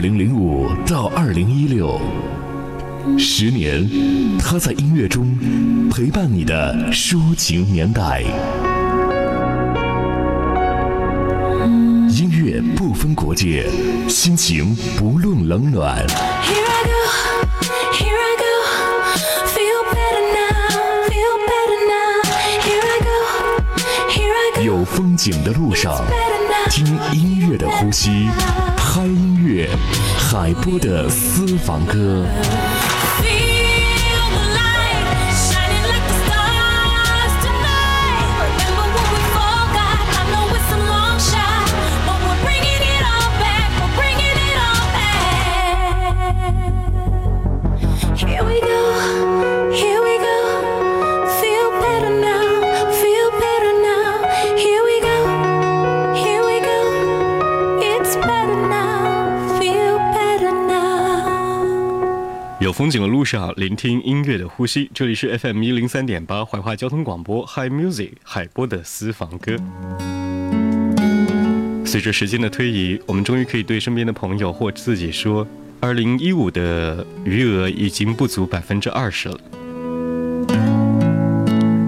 零零五到二零一六，十年，他在音乐中陪伴你的抒情年代。音乐不分国界，心情不论冷暖。有风景的路上，听音乐的呼吸，嗨音乐，海波的私房歌。风景的路上，聆听音乐的呼吸。这里是 FM 一零三点八怀化交通广播 Hi Music 海波的私房歌。随着时间的推移，我们终于可以对身边的朋友或自己说：，二零一五的余额已经不足百分之二十了。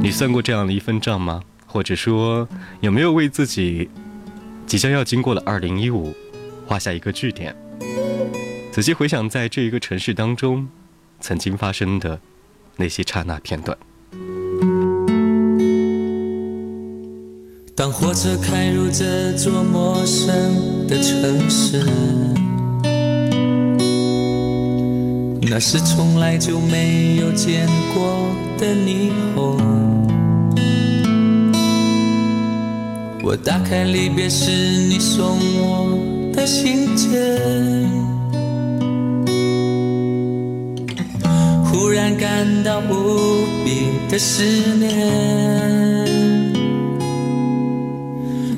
你算过这样的一份账吗？或者说，有没有为自己即将要经过的二零一五画下一个句点？仔细回想，在这一个城市当中，曾经发生的那些刹那片段。当火车开入这座陌生的城市，那是从来就没有见过的霓虹。我打开离别时你送我的信件。忽然感到无比的思念，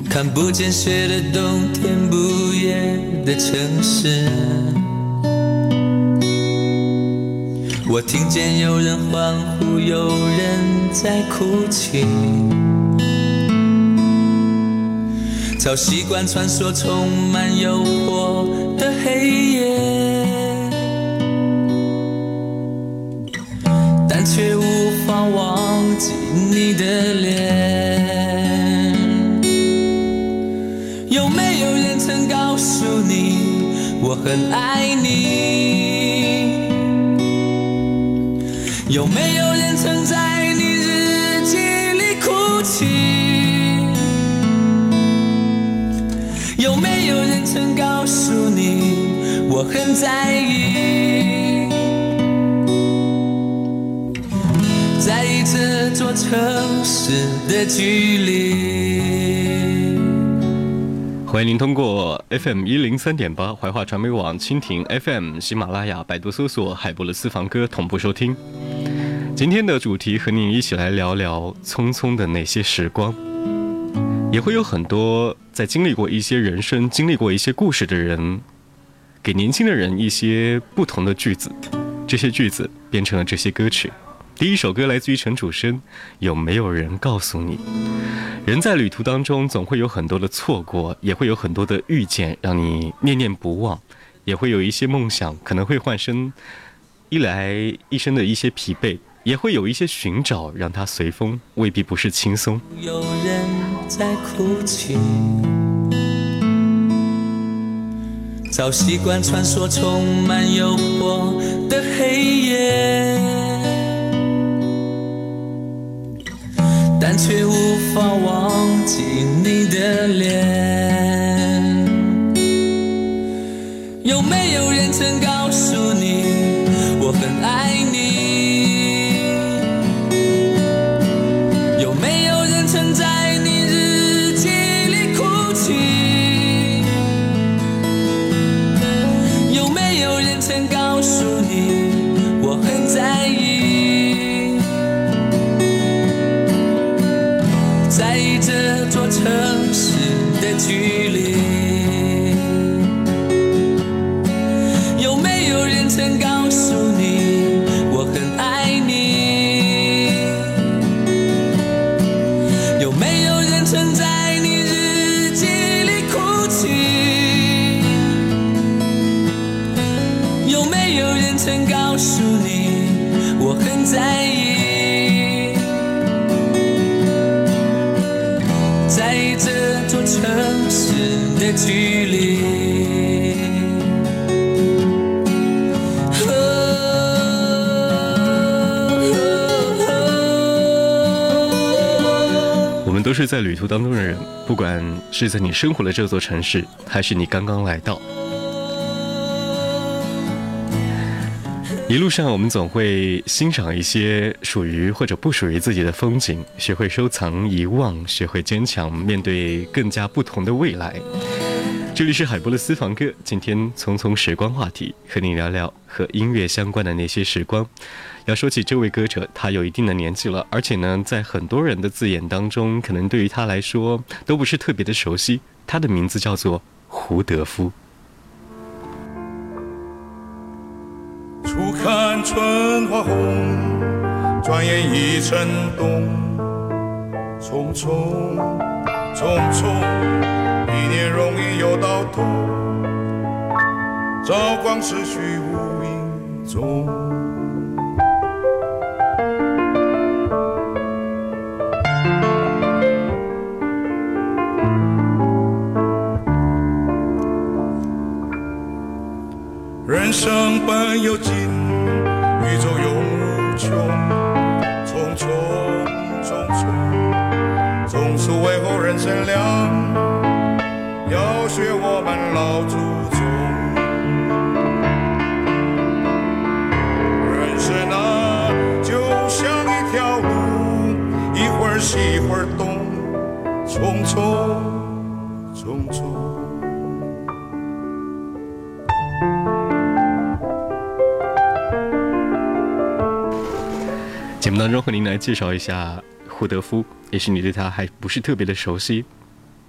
看不见雪的冬天，不夜的城市。我听见有人欢呼，有人在哭泣，早习惯穿梭充满诱惑的黑夜。却无法忘记你的脸。有没有人曾告诉你我很爱你？有没有人曾在你日记里哭泣？有没有人曾告诉你我很在意？城市的距离。欢迎您通过 FM 一零三点八怀化传媒网、蜻蜓 FM、喜马拉雅、百度搜索“海波的私房歌”同步收听。今天的主题和您一起来聊聊匆匆的那些时光。也会有很多在经历过一些人生、经历过一些故事的人，给年轻的人一些不同的句子，这些句子变成了这些歌曲。第一首歌来自于陈楚生，有没有人告诉你，人在旅途当中总会有很多的错过，也会有很多的遇见让你念念不忘，也会有一些梦想可能会换身一来一生的一些疲惫，也会有一些寻找让它随风，未必不是轻松。有人在哭泣，早习惯穿梭充满诱惑但却无法忘记你的脸。有没有人曾告诉你我很爱你？曾告诉你我很在意？在这座城市的距离。我们都是在旅途当中的人，不管是在你生活的这座城市，还是你刚刚来到。一路上，我们总会欣赏一些属于或者不属于自己的风景，学会收藏、遗忘，学会坚强，面对更加不同的未来。这里是海波的私房歌，今天匆匆时光话题，和你聊聊和音乐相关的那些时光。要说起这位歌者，他有一定的年纪了，而且呢，在很多人的字眼当中，可能对于他来说都不是特别的熟悉。他的名字叫做胡德夫。春花红，转眼已成冬。匆匆匆匆，一年容易又到头。朝光逝去无影踪。人生本有尽，宇宙永无穷。匆匆匆匆，总是为后人乘凉。要学我们老祖宗。人生啊，就像一条路，一会儿西一会儿东，匆匆匆匆。当中和您来介绍一下胡德夫，也许你对他还不是特别的熟悉。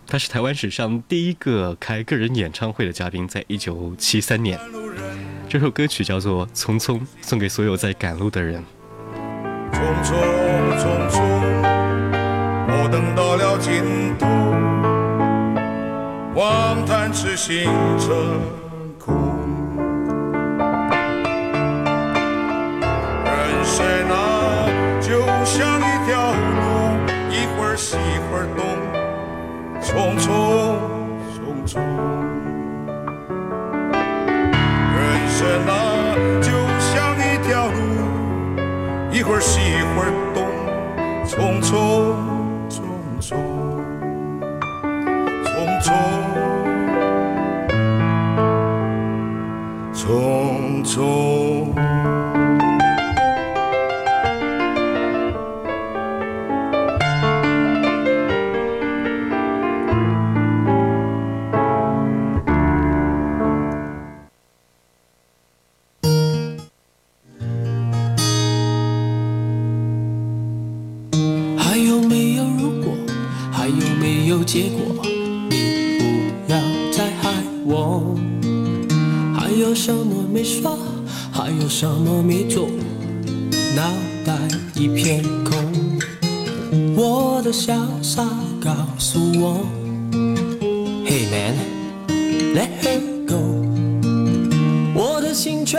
他是台湾史上第一个开个人演唱会的嘉宾，在一九七三年。这首歌曲叫做《匆匆》，送给所有在赶路的人。匆匆匆匆，我等到了尽头，望叹痴心成那，就像一条路。一会儿西一会儿东，匆匆匆匆，匆匆匆匆。什么没做？脑袋一片空。我的潇洒告诉我，Hey man，let her go。我的心却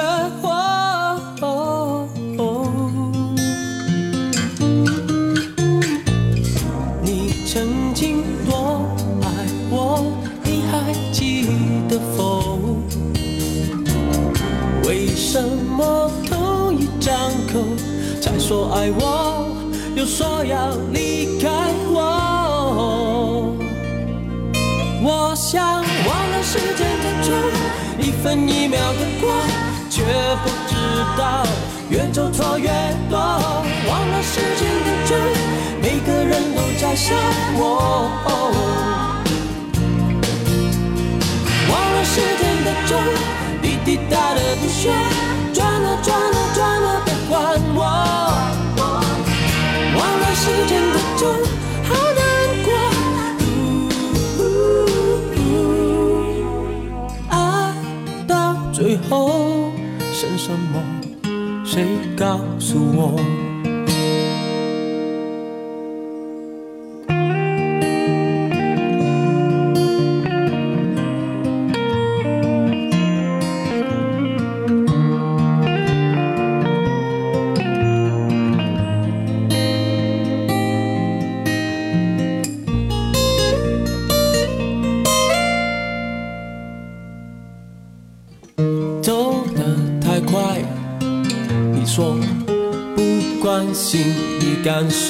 说要离开我？我想忘了时间的钟，一分一秒的过，却不知道越走错越多。忘了时间的钟，每个人都在想我。忘了时间的钟，滴滴答答的不休，谁告诉我？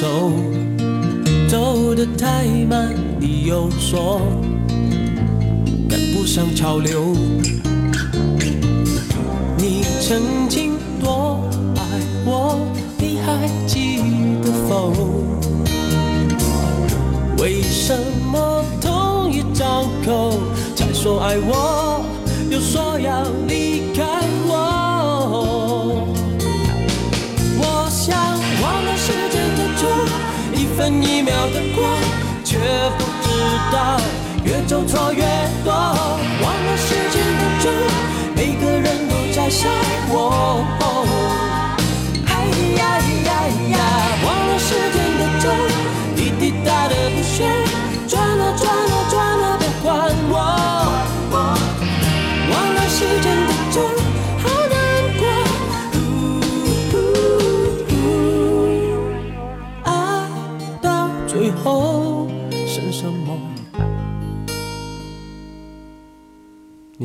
走，走得太慢，你又说赶不上潮流。你曾经多爱我，你还记得否？为什么同一张口才说爱我，又说要离分一秒的过，却不知道越走错越多。忘了时间的钟，每个人都在笑我。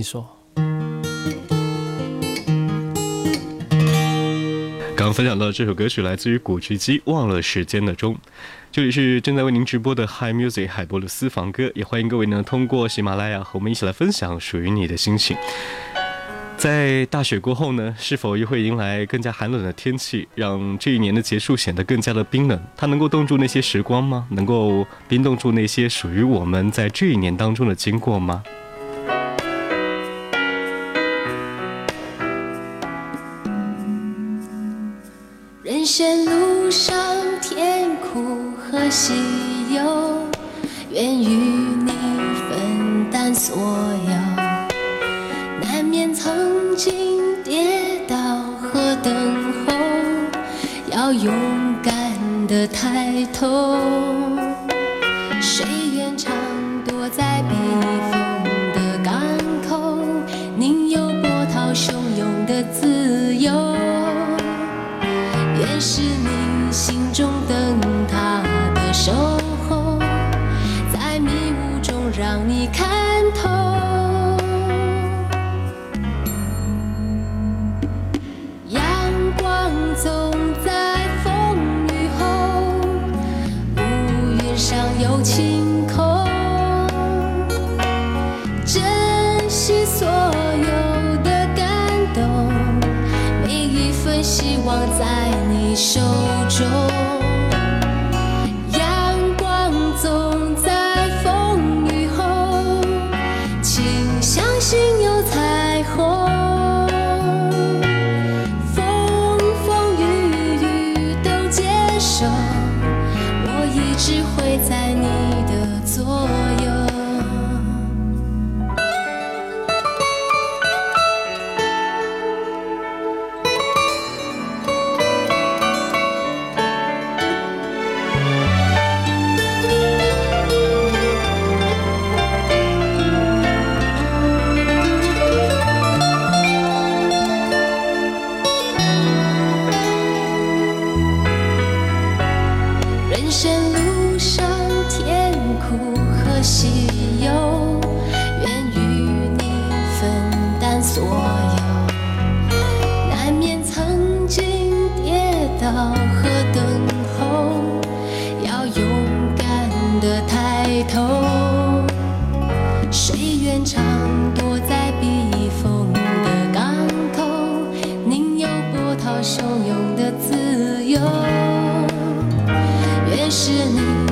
说。刚刚分享到这首歌曲来自于古巨基《忘了时间的钟》，这里是正在为您直播的 Hi Music 海波的私房歌，也欢迎各位呢通过喜马拉雅和我们一起来分享属于你的心情。在大雪过后呢，是否又会迎来更加寒冷的天气，让这一年的结束显得更加的冰冷？它能够冻住那些时光吗？能够冰冻住那些属于我们在这一年当中的经过吗？人生路上甜苦和喜忧，愿与你分担所有。难免曾经跌倒和等候，要勇敢的抬头。希望在你手中。好汹涌的自由。越是你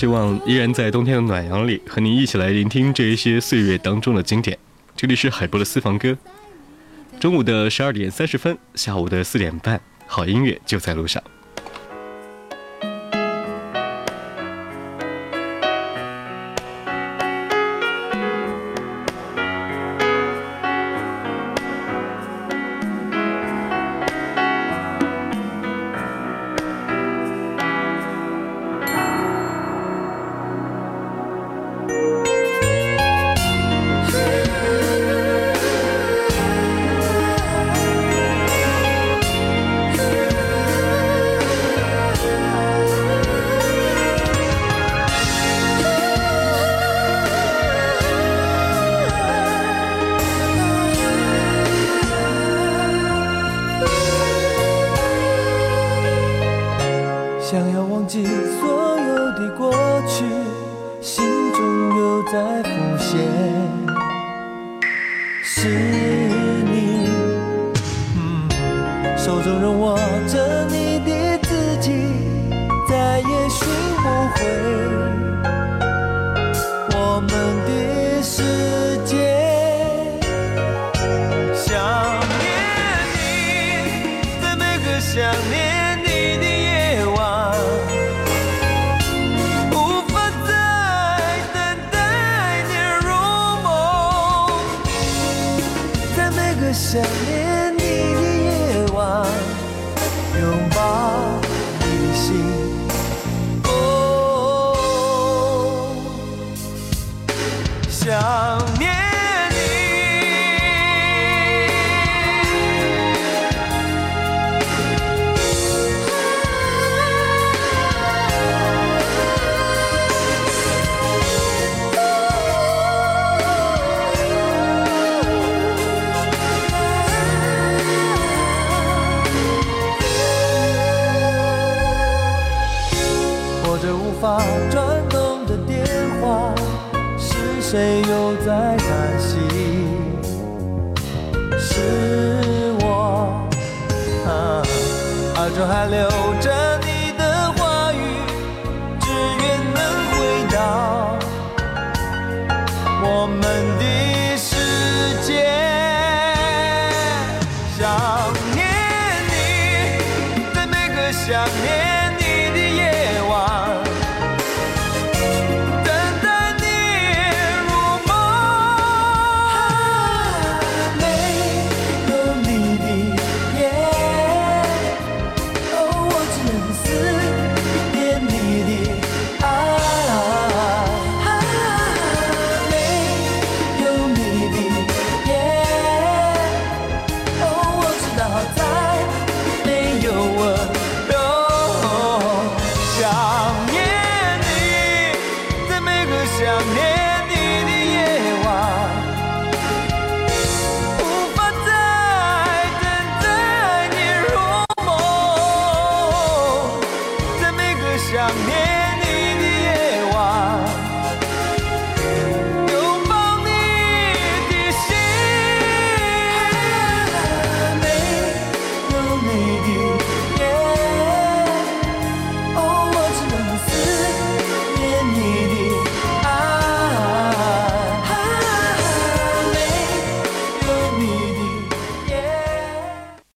希望依然在冬天的暖阳里，和您一起来聆听这一些岁月当中的经典。这里是海波的私房歌。中午的十二点三十分，下午的四点半，好音乐就在路上。想念你的夜晚无法再等待你入梦。在每个想念在叹息？是我，啊耳中还留着你的话语，只愿能回到我们的世界。想念你，在每个想念。想念。